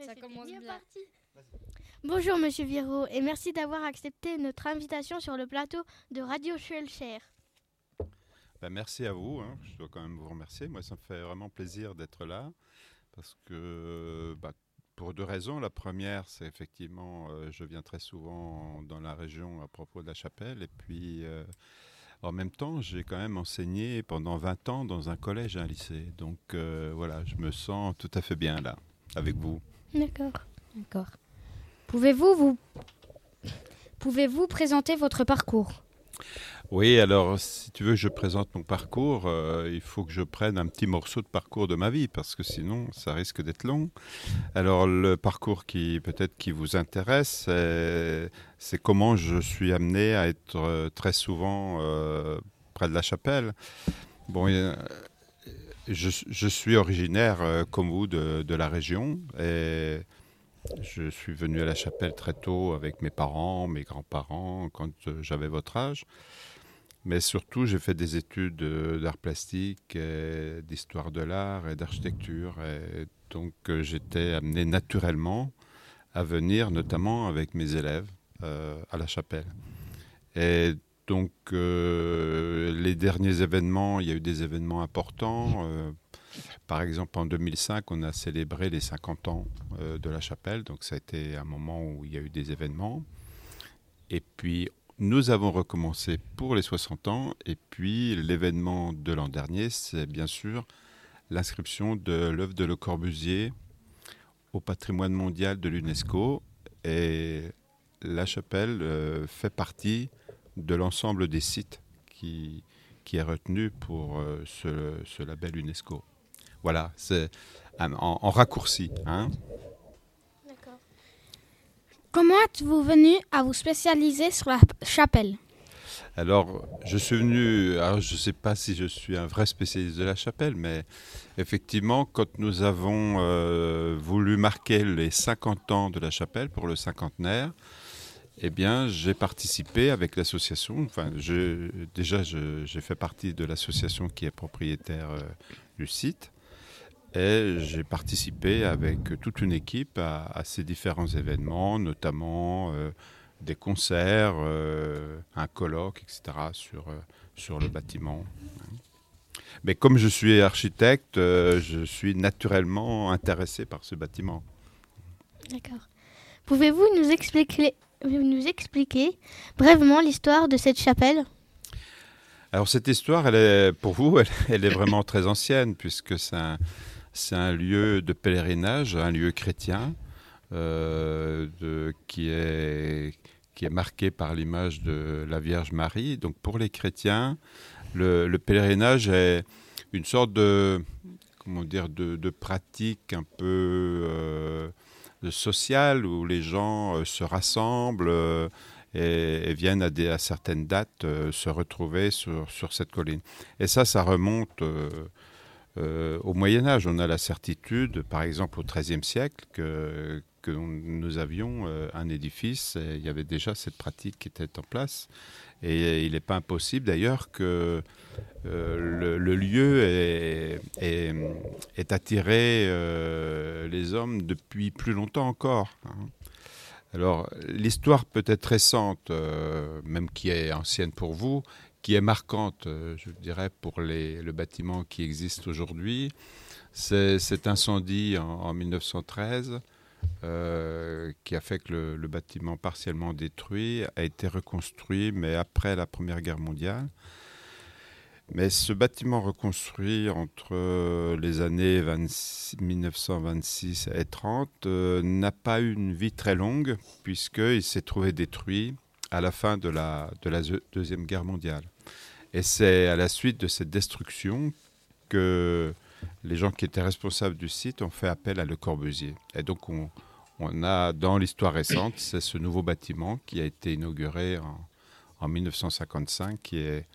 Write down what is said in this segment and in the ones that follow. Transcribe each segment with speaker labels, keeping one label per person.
Speaker 1: Ça commence bien.
Speaker 2: Bonjour Monsieur Viro et merci d'avoir accepté notre invitation sur le plateau de Radio Schulcher.
Speaker 3: Ben, merci à vous, hein. je dois quand même vous remercier. Moi, ça me fait vraiment plaisir d'être là parce que bah, pour deux raisons. La première, c'est effectivement, euh, je viens très souvent dans la région à propos de la chapelle et puis euh, en même temps, j'ai quand même enseigné pendant 20 ans dans un collège et un lycée. Donc euh, voilà, je me sens tout à fait bien là avec vous.
Speaker 2: D'accord.
Speaker 1: D'accord. Pouvez-vous vous pouvez-vous présenter votre parcours?
Speaker 3: Oui, alors si tu veux, je présente mon parcours. euh, il faut que je prenne un petit morceau de parcours de ma vie parce que sinon, ça risque d'être long. Alors le parcours qui peut-être qui vous intéresse, c'est, comment je suis amené à être euh, très souvent euh, près de la chapelle. Bon, euh, je, suis originaire euh, comme vous de, la région et je suis venu à la chapelle très tôt avec mes parents, mes grands-parents, quand euh, j'avais votre âge. Mais surtout, j'ai fait des études euh, d'art plastique, d'histoire de l'art et d'architecture. Donc, j'étais amené naturellement à venir, notamment avec mes élèves, à la chapelle. Et donc, euh, les derniers événements, il y a eu des événements importants. euh, par exemple, en 2005, on a célébré les 50 ans euh, de la chapelle. Donc, ça a été un moment où il y a eu des événements. Et puis, nous avons recommencé pour les 60 ans. Et puis, l'événement de l'an dernier, c'est bien sûr l'inscription de l'œuvre de Le Corbusier au patrimoine mondial de l'UNESCO. Et la chapelle fait partie de l'ensemble des sites qui, qui est retenu pour euh, ce, ce label UNESCO. Voilà, c'est en, en raccourci. Hein.
Speaker 2: D'accord.
Speaker 1: Comment êtes-vous venu à vous spécialiser sur la chapelle?
Speaker 3: Alors, je suis venu, alors je ne sais pas si je suis un vrai spécialiste de la chapelle, mais effectivement, quand nous avons euh, voulu marquer les 50 ans de la chapelle pour le cinquantenaire, eh bien, j'ai participé avec l'association. Enfin, déjà, j'ai fait partie de l'association qui est propriétaire euh, du site. Et j'ai participé avec toute une équipe à, ces différents événements, notamment euh, des concerts, euh, un colloque, etc. sur, sur le bâtiment. Mais comme je suis architecte, je suis naturellement intéressé par ce bâtiment.
Speaker 2: D'accord. Pouvez-vous nous expliquer, nous expliquer brièvement l'histoire de cette chapelle
Speaker 3: Alors cette histoire, elle est, pour vous, elle, est vraiment très ancienne, puisque c'est un, lieu de pèlerinage, un lieu chrétien, euh, qui, est, marqué par l'image de la Vierge Marie. Donc pour les chrétiens, le, le pèlerinage est une sorte de, pratique un peu euh, sociale, où les gens euh, se rassemblent. euh, et, viennent à, des, à certaines dates euh, se retrouver sur, sur cette colline. Et ça, ça remonte au Moyen Âge. On a la certitude, par exemple au XIIIe siècle, que, que nous avions euh, un édifice il y avait déjà cette pratique qui était en place. Et il n'est pas impossible d'ailleurs que euh, le, lieu ait, ait- ait attiré euh, les hommes depuis plus longtemps encore. hein. Alors, l'histoire peut être récente, même qui est ancienne pour vous, qui est marquante, je dirais, pour le bâtiment qui existe aujourd'hui. C'est cet incendie en, en 1913 euh, qui a fait que le, bâtiment partiellement détruit a été reconstruit, mais après la Première Guerre mondiale. Mais ce bâtiment reconstruit entre euh, les années 26 1926 et 30 euh, n'a pas eu une vie très longue puisqu'il s'est trouvé détruit à la fin de la, Deuxième Guerre mondiale. Et c'est à la suite de cette destruction que les gens qui étaient responsables du site ont fait appel à Le Corbusier. Et donc on, on a dans l'histoire récente, c'est ce nouveau bâtiment qui a été inauguré en, en 1955 qui est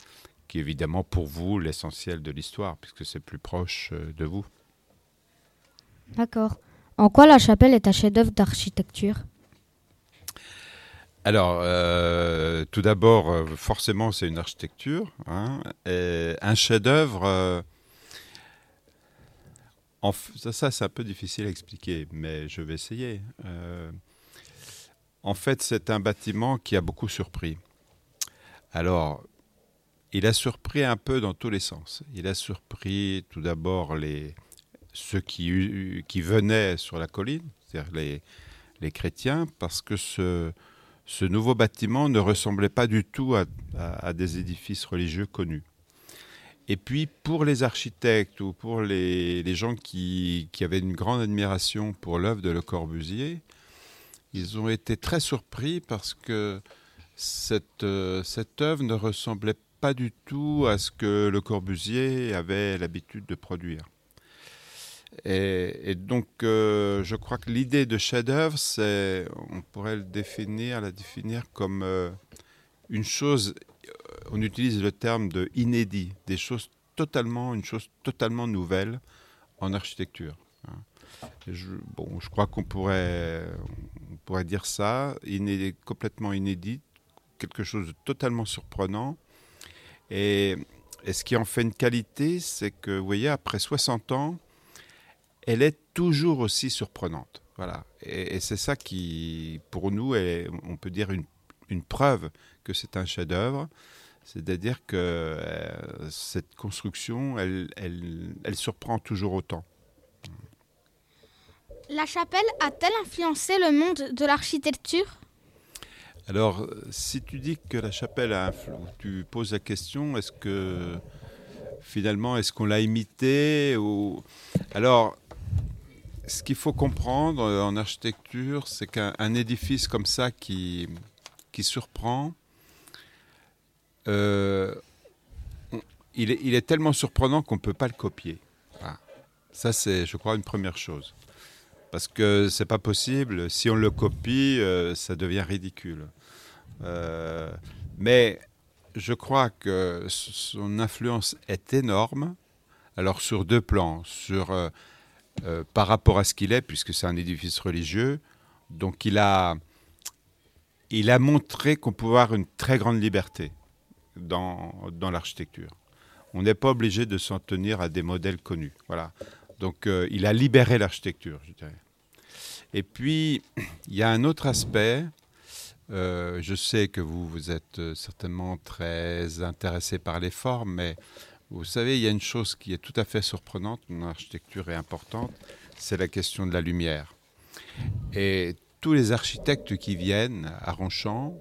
Speaker 3: qui est évidemment pour vous l'essentiel de l'histoire, puisque c'est plus proche euh, de vous.
Speaker 1: D'accord. En quoi la chapelle est un chef-d'œuvre d'architecture?
Speaker 3: Alors, euh, tout d'abord, euh, forcément, c'est une architecture. hein, et un chef-d'œuvre, euh, ça, c'est un peu difficile à expliquer, mais je vais essayer. Euh, en fait, c'est un bâtiment qui a beaucoup surpris. Alors, il a surpris un peu dans tous les sens. Il a surpris tout d'abord les, ceux qui, qui venaient sur la colline, c'est-à-dire les, chrétiens, parce que ce nouveau bâtiment ne ressemblait pas du tout à, des édifices religieux connus. Et puis pour les architectes ou pour les, gens qui, avaient une grande admiration pour l'œuvre de Le Corbusier, ils ont été très surpris parce que cette, euh, œuvre ne ressemblait pas du tout à ce que Le Corbusier avait l'habitude de produire. Et, donc, euh, je crois que l'idée de chef-d'œuvre, on pourrait la définir comme euh, une chose. Euh, on utilise le terme de inédit, des choses totalement, une chose totalement nouvelle en architecture. Hein. Je, bon, je crois qu'on pourrait, on pourrait dire ça, inédit, complètement inédit, quelque chose de totalement surprenant. Et, et ce qui en fait une qualité, c'est que, vous voyez, après 60 ans, elle est toujours aussi surprenante. Voilà. Et, c'est ça qui, pour nous, est, on peut dire une, une preuve que c'est un chef-d'œuvre. C'est-à-dire que euh, cette construction, elle, elle, elle, surprend toujours autant.
Speaker 1: La chapelle a-t-elle influencé le monde de l'architecture?
Speaker 3: Alors, si tu dis que la chapelle a influencé, tu poses la question, est-ce que finalement, est-ce qu'on l'a imité ou... Alors, ce qu'il faut comprendre en architecture, c'est qu'un édifice comme ça qui, surprend, euh, il, est, tellement surprenant qu'on ne peut pas le copier. Ça, c'est, je crois, une première chose. Parce que c'est pas possible. Si on le copie, euh, ça devient ridicule. mais je crois que son influence est énorme. Alors sur deux plans, sur euh, par rapport à ce qu'il est, puisque c'est un édifice religieux. Donc il a, il a montré qu'on pouvait avoir une très grande liberté dans, dans l'architecture. On n'est pas obligé de s'en tenir à des modèles connus. Voilà. Donc euh, il a libéré l'architecture, je dirais. Et puis, il y a un autre aspect. Euh, je sais que vous, vous êtes certainement très intéressé par les formes, mais vous savez, il y a une chose qui est tout à fait surprenante, une architecture est importante, c'est la question de la lumière. Et tous les architectes qui viennent à Ronchamp,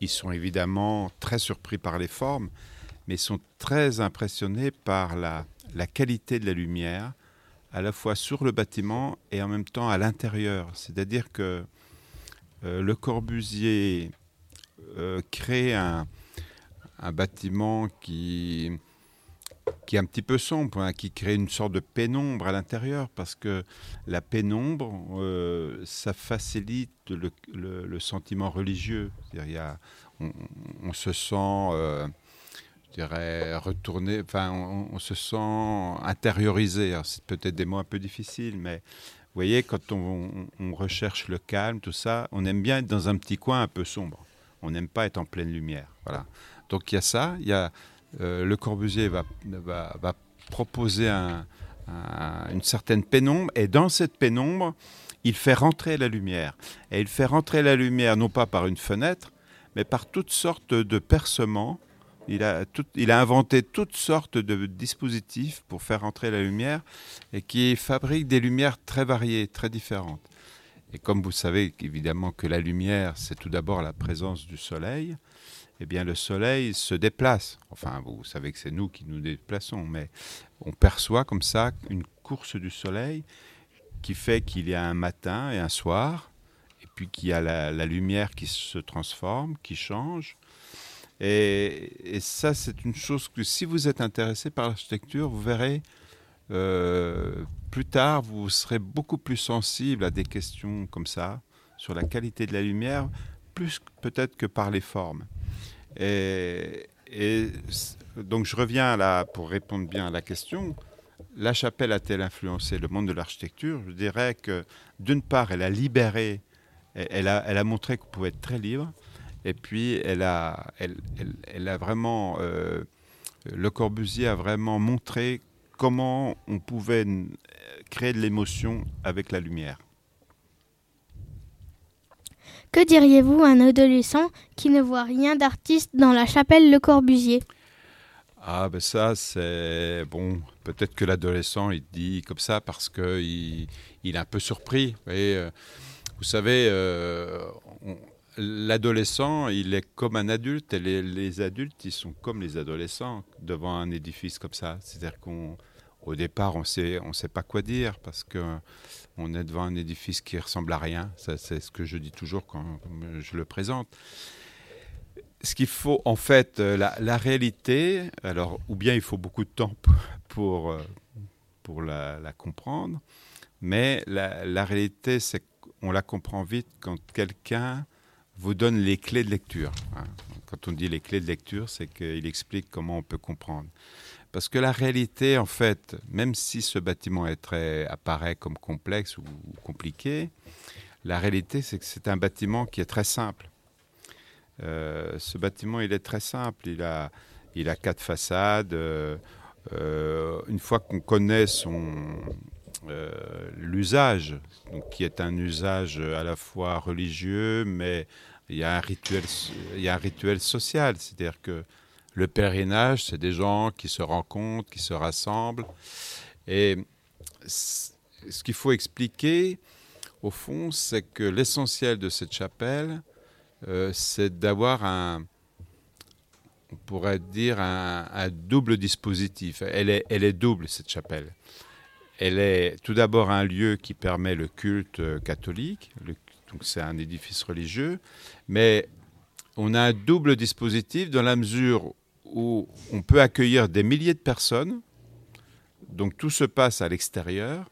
Speaker 3: ils sont évidemment très surpris par les formes, mais sont très impressionnés par la, qualité de la lumière, à la fois sur le bâtiment et en même temps à l'intérieur. C'est-à-dire que euh, Le Corbusier euh, crée un, un bâtiment qui qui est un petit peu sombre, hein, qui crée une sorte de pénombre à l'intérieur, parce que la pénombre, euh, ça facilite le, sentiment religieux. On, se sent, euh, je dirais, retourné, enfin, on, se sent intériorisé. C'est peut-être des mots un peu difficiles, mais vous voyez, quand on, on, recherche le calme, tout ça, on aime bien être dans un petit coin un peu sombre. On n'aime pas être en pleine lumière. Voilà. Donc il y a ça, il y a Le Corbusier va, proposer une certaine pénombre, et dans cette pénombre, il fait rentrer la lumière. Et il fait rentrer la lumière non pas par une fenêtre, mais par toutes sortes de percements. Il a, il a inventé toutes sortes de dispositifs pour faire rentrer la lumière et qui fabriquent des lumières très variées, très différentes. Et comme vous savez évidemment que la lumière, c'est tout d'abord la présence du soleil, eh bien le soleil se déplace. Enfin, vous savez que c'est nous qui nous déplaçons, mais on perçoit comme ça une course du soleil qui fait qu'il y a un matin et un soir, et puis qu'il y a la, lumière qui se transforme, qui change. Et, ça, c'est une chose que si vous êtes intéressé par l'architecture, vous verrez, euh, plus tard, vous serez beaucoup plus sensible à des questions comme ça, sur la qualité de la lumière, plus peut-être que par les formes. Et, donc je reviens là pour répondre bien à la question. La chapelle a-t-elle influencé le monde de l'architecture? Je dirais que d'une part, elle a libéré, elle a, elle a montré qu'on pouvait être très libre, et puis elle a, vraiment, euh, Le Corbusier a vraiment montré comment on pouvait créer de l'émotion avec la lumière.
Speaker 2: Que diriez-vous à un adolescent qui ne voit rien d'artiste dans la chapelle Le Corbusier?
Speaker 3: Ah ben ça c'est bon, peut-être que l'adolescent il dit comme ça parce que il, est un peu surpris. Vous, euh, savez, euh, l'adolescent il est comme un adulte et les, les adultes ils sont comme les adolescents devant un édifice comme ça. C'est-à-dire qu'on au départ on sait on sait pas quoi dire parce que on est devant un édifice qui ressemble à rien. C'est ce que je dis toujours quand je le présente. Ce qu'il faut, en fait, euh, la, réalité, alors, ou bien il faut beaucoup de temps pour, euh, pour la, la comprendre, mais la, la réalité, c'est qu'on la comprend vite quand quelqu'un vous donne les clés de lecture. hein. Quand on dit les clés de lecture, c'est qu'il explique comment on peut comprendre. Parce que la réalité, en fait, même si ce bâtiment est très, apparaît comme complexe ou, compliqué, la réalité, c'est que c'est un bâtiment qui est très simple. Euh, ce bâtiment, il est très simple. Il a, il a quatre façades. euh, euh, une fois qu'on connaît son l'usage, donc qui est un usage à la fois religieux, mais il y a un rituel, il y a un rituel social, c'est-à-dire que le pèlerinage, c'est des gens qui se rencontrent, qui se rassemblent. Et ce qu'il faut expliquer, au fond, c'est que l'essentiel de cette chapelle, euh, c'est d'avoir un, on pourrait dire, un, double dispositif. Elle est, elle est double, cette chapelle. Elle est tout d'abord un lieu qui permet le culte euh, catholique, donc c'est un édifice religieux, mais on a un double dispositif dans la mesure où on peut accueillir des milliers de personnes, donc tout se passe à l'extérieur,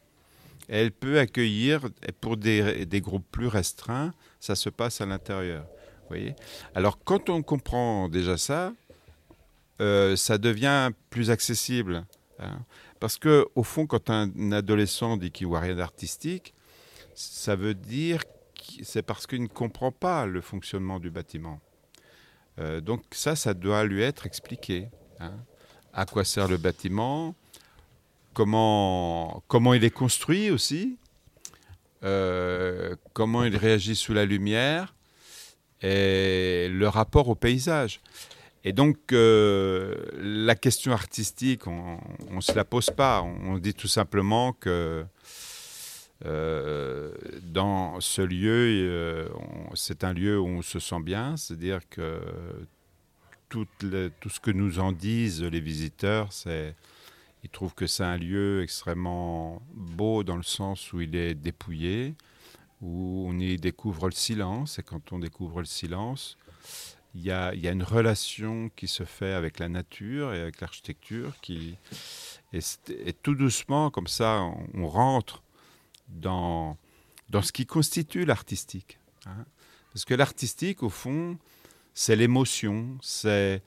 Speaker 3: elle peut accueillir, pour des, groupes plus restreints, ça se passe à l'intérieur. voyez? Alors quand on comprend déjà ça, euh, ça devient plus accessible. hein. Parce que au fond, quand un adolescent dit qu'il voit rien d'artistique, ça veut dire que c'est parce qu'il ne comprend pas le fonctionnement du bâtiment. Euh, donc ça, ça doit lui être expliqué. hein. À quoi sert le bâtiment? Comment, comment il est construit aussi, euh, comment il réagit sous la lumière? Et le rapport au paysage. Et donc, euh, la question artistique, on ne se la pose pas. On dit tout simplement que euh, dans ce lieu, euh, c'est un lieu où on se sent bien, c'est-à-dire que tout, ce que nous en disent les visiteurs, c'est ils trouvent que c'est un lieu extrêmement beau dans le sens où il est dépouillé, où on y découvre le silence, et quand on découvre le silence, il y a, une relation qui se fait avec la nature et avec l'architecture, qui et, tout doucement, comme ça, on rentre dans, dans ce qui constitue l'artistique. hein. Parce que l'artistique, au fond, c'est l'émotion, c'est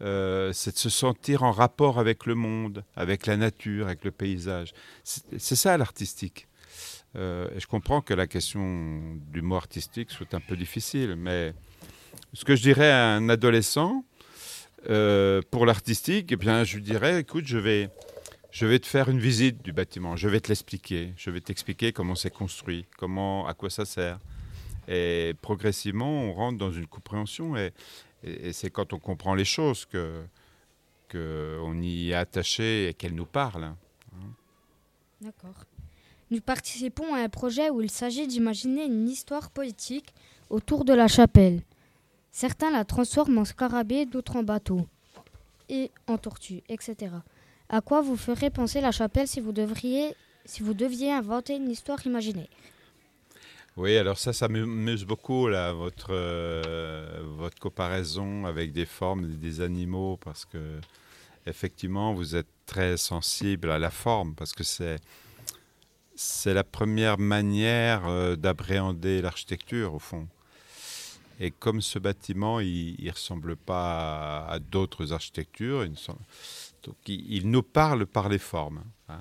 Speaker 3: euh, de se sentir en rapport avec le monde, avec la nature, avec le paysage. C'est ça l'artistique. Euh, et je comprends que la question du mot artistique soit un peu difficile, mais ce que je dirais à un adolescent euh, pour l'artistique, eh je lui dirais, écoute, je vais, je vais te faire une visite du bâtiment, je vais te l'expliquer, je vais t'expliquer comment c'est construit, comment, à quoi ça sert. Et progressivement, on rentre dans une compréhension et, c'est quand on comprend les choses que qu'on y est attaché et qu'elles nous parlent.
Speaker 4: D'accord. Nous participons à un projet où il s'agit d'imaginer une histoire politique autour de la chapelle. Certains la transforment en scarabée, d'autres en bateau et en tortue, etc. À quoi vous ferait penser la chapelle si vous devriez, si vous deviez inventer une histoire imaginaire?
Speaker 3: Oui, alors ça, ça m'amuse beaucoup, là, votre, euh, votre comparaison avec des formes des animaux, parce que effectivement, vous êtes très sensible à la forme, parce que c'est c'est la première manière euh, d'appréhender l'architecture, au fond. Et comme ce bâtiment, il ne ressemble pas à, d'autres architectures, il, nous parle par les formes. hein.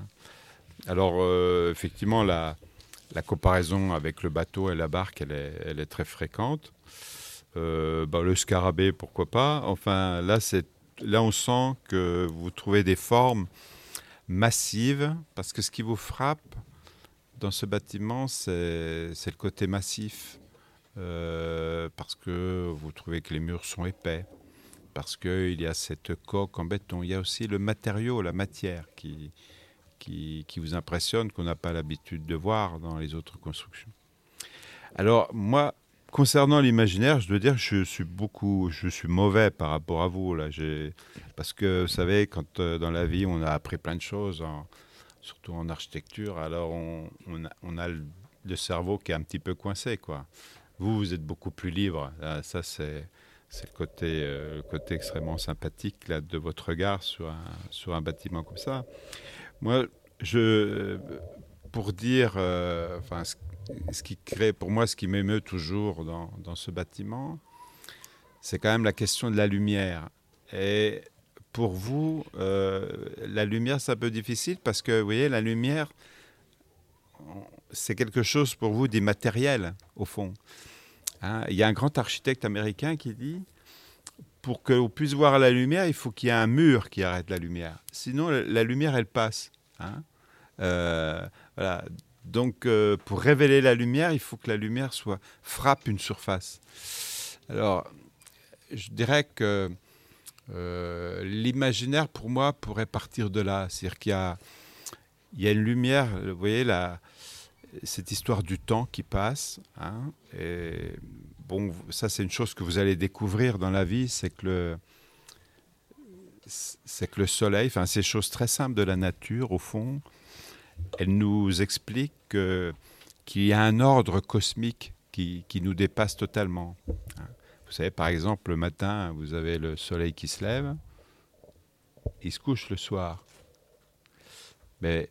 Speaker 3: Alors, euh, effectivement, la, comparaison avec le bateau et la barque, elle est, très fréquente. Euh, bah, le scarabée, pourquoi pas. Enfin, là, là, on sent que vous trouvez des formes massives, parce que ce qui vous frappe, dans ce bâtiment, c'est le côté massif. Euh, parce que vous trouvez que les murs sont épais, parce qu'il y a cette coque en béton. Il y a aussi le matériau, la matière qui, qui, qui vous impressionne, qu'on n'a pas l'habitude de voir dans les autres constructions. Alors moi, concernant l'imaginaire, je dois dire que je suis beaucoup, je suis mauvais par rapport à vous là. Parce que vous savez, quand euh, dans la vie on a appris plein de choses, surtout en architecture, alors on, on, a, le, cerveau qui est un petit peu coincé quoi. Vous, vous êtes beaucoup plus libre. ça, c'est le côté, euh, le côté extrêmement sympathique là, de votre regard sur un, sur un bâtiment comme ça. Moi, je, pour dire, euh, enfin, ce, qui crée, pour moi, ce qui m'émeut toujours dans, dans ce bâtiment, c'est quand même la question de la lumière. Et pour vous, euh, la lumière, c'est un peu difficile parce que, vous voyez, la lumière, c'est quelque chose pour vous d'immatériel, au fond. Hein, il y a un grand architecte américain qui dit pour qu'on puisse voir la lumière, il faut qu'il y ait un mur qui arrête la lumière. Sinon, la, lumière, elle passe. Hein. Euh. Donc, euh, pour révéler la lumière, il faut que la lumière soit frappe une surface. Alors, je dirais que euh, l'imaginaire, pour moi, pourrait partir de là. C'est-à-dire qu'il y y a une lumière, vous voyez, la, cette histoire du temps qui passe. Hein, bon, ça c'est une chose que vous allez découvrir dans la vie, c'est que le c'est que le soleil, enfin ces choses très simples de la nature au fond, elle nous explique qu'il y a un ordre cosmique qui, qui, nous dépasse totalement. Hein. Vous savez, par exemple, le matin, vous avez le soleil qui se lève, il se couche le soir. Mais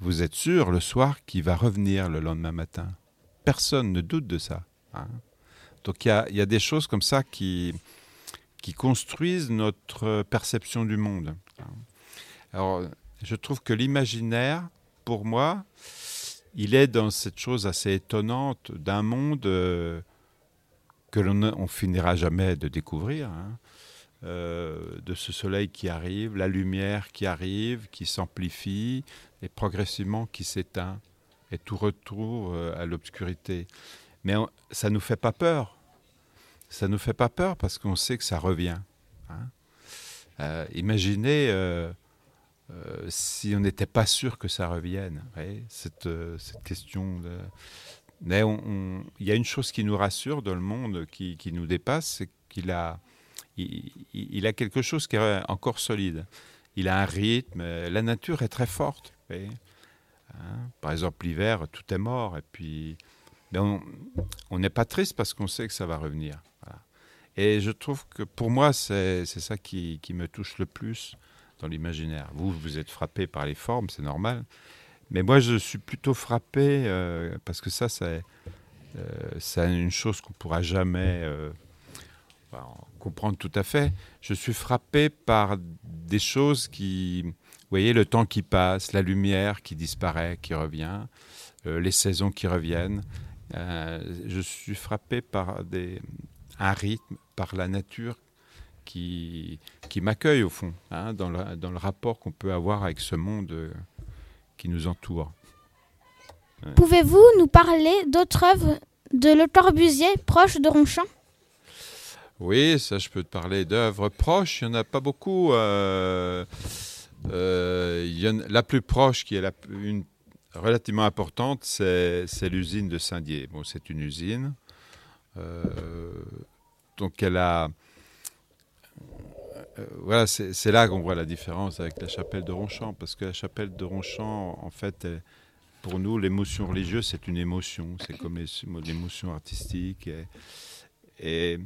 Speaker 3: vous êtes sûr le soir qu'il va revenir le lendemain matin? Personne ne doute de ça. Hein? Donc il y, a, des choses comme ça qui, construisent notre perception du monde. Hein? Alors je trouve que l'imaginaire, pour moi, il est dans cette chose assez étonnante d'un monde euh, que l'on on finira jamais de découvrir. Hein? Euh, de ce soleil qui arrive, la lumière qui arrive, qui s'amplifie et progressivement qui s'éteint et tout retour euh, à l'obscurité. Mais ça ne nous fait pas peur. Ça ne nous fait pas peur parce qu'on sait que ça revient. Hein. Euh, imaginez si on n'était pas sûr que ça revienne. cette, cette, question. Mais il y a une chose qui nous rassure dans le monde, qui, qui nous dépasse, c'est qu'il a il, a quelque chose qui est encore solide. Il a un rythme. La nature est très forte. Hein. Par exemple, l'hiver, tout est mort. Et puis, on n'est pas triste parce qu'on sait que ça va revenir. Et je trouve que pour moi, c'est ça qui, me touche le plus dans l'imaginaire. Vous, vous êtes frappé par les formes, c'est normal. Mais moi, je suis plutôt frappé euh, parce que ça, c'est euh, une chose qu'on ne pourra jamais euh, comprendre tout à fait. Je suis frappé par des choses qui, vous voyez, le temps qui passe, la lumière qui disparaît, qui revient, euh, les saisons qui reviennent. Euh, je suis frappé par des, un rythme, par la nature qui, qui m'accueille au fond, hein, dans, le, dans, le, rapport qu'on peut avoir avec ce monde euh, qui nous entoure.
Speaker 1: Pouvez-vous nous parler d'autres œuvres de Le Corbusier proche de Ronchamp?
Speaker 3: Oui, ça, je peux te parler d'œuvres proches. Il n'y en a pas beaucoup. Euh, euh, la plus proche, qui est la, une, relativement importante, c'est l'usine de Saint-Dié. Bon, c'est une usine. Euh, donc, elle a. voilà, c'est là qu'on voit la différence avec la chapelle de Ronchamp, parce que la chapelle de Ronchamp, en fait, pour nous, l'émotion religieuse, c'est une émotion. C'est comme l'émotion artistique. Et,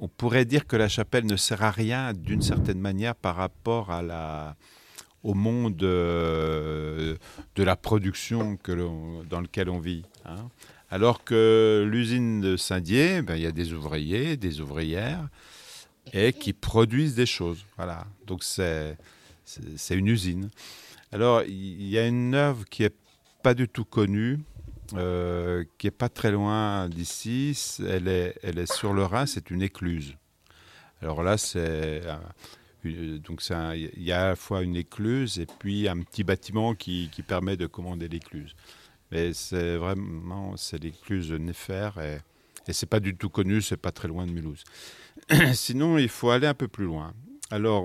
Speaker 3: on pourrait dire que la chapelle ne sert à rien d'une certaine manière par rapport au monde euh, de la production que dans lequel on vit. Hein. Alors que l'usine de Saint-Dié, ben, il y a des ouvriers, des ouvrières, et qui produisent des choses. Voilà. Donc c'est une usine. Alors il y a une œuvre qui est pas du tout connue, euh, qui est pas très loin d'ici. Elle est, elle est sur le Rhin, c'est une écluse. Alors là, c'est donc il y a à la fois une écluse et puis un petit bâtiment qui, qui permet de commander l'écluse. Mais c'est vraiment, c'est l'écluse de Néfer et, et c'est pas du tout connu, c'est pas très loin de Mulhouse. Sinon, il faut aller un peu plus loin. Alors,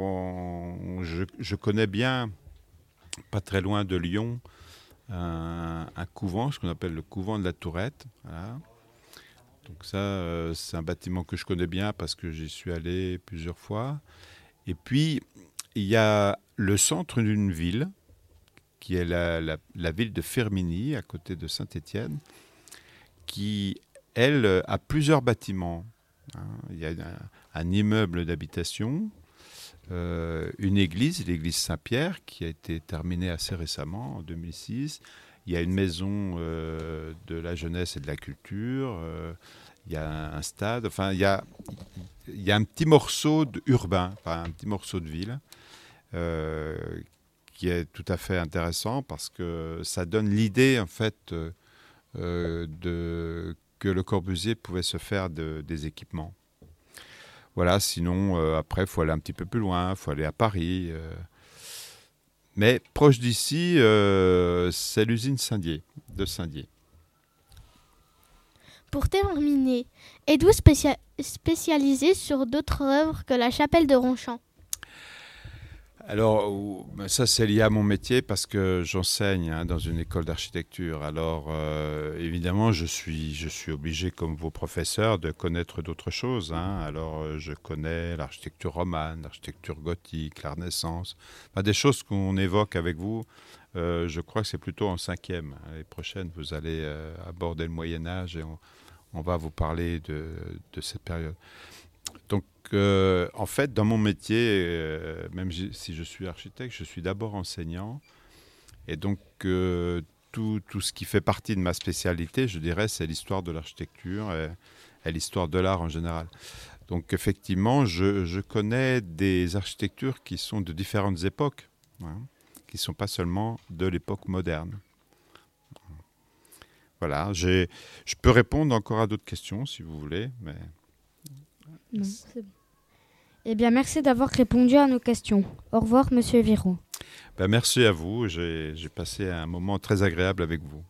Speaker 3: je, je connais bien, pas très loin de Lyon, un, couvent, ce qu'on appelle le couvent de la Tourette. Donc ça, euh, c'est un bâtiment que je connais bien parce que j'y suis allé plusieurs fois. Et puis, il y a le centre d'une ville, qui est la, ville de Fermini, à côté de Saint-Étienne, qui, elle, a plusieurs bâtiments. hein. Il y a un immeuble d'habitation, euh, une église, l'église Saint-Pierre, qui a été terminée assez récemment, en 2006. Il y a une maison euh, de la jeunesse et de la culture. euh, il y a un stade. Enfin, il y a, un petit morceau urbain, un petit morceau de ville, qui est tout à fait intéressant parce que ça donne l'idée, en fait, que le Corbusier pouvait se faire de- des équipements. Voilà, sinon, euh, après, il faut aller un petit peu plus loin, il faut aller à Paris. euh. Mais proche d'ici, euh, c'est l'usine Saint-Dié, de Saint-Dié.
Speaker 2: Pour terminer, êtes-vous spécia- spécialisé sur d'autres œuvres que la chapelle de Ronchamp?
Speaker 3: Alors, ben ça, c'est lié à mon métier parce que j'enseigne hein, dans une école d'architecture. Alors, euh, évidemment, je suis, je suis obligé, comme vos professeurs, de connaître d'autres choses. hein. Alors, euh, je connais l'architecture romane, l'architecture gothique, la Renaissance. Des choses qu'on évoque avec vous. euh, je crois que c'est plutôt en cinquième. L'année prochaine, vous allez aborder le Moyen-Âge et on, on va vous parler de, de cette période. Donc, en fait, dans mon métier, euh, même si je suis architecte, je suis d'abord enseignant. Et donc, euh, tout, tout ce qui fait partie de ma spécialité, je dirais, c'est l'histoire de l'architecture et, et l'histoire de l'art en général. Donc, effectivement, je, je connais des architectures qui sont de différentes époques, hein, qui ne sont pas seulement de l'époque moderne. Voilà, je peux répondre encore à d'autres questions si vous voulez, mais
Speaker 4: Non, c'est bon. Eh bien, merci d'avoir répondu à nos questions. Au revoir, monsieur Viro.
Speaker 3: Ben, merci à vous. J'ai j'ai passé un moment très agréable avec vous.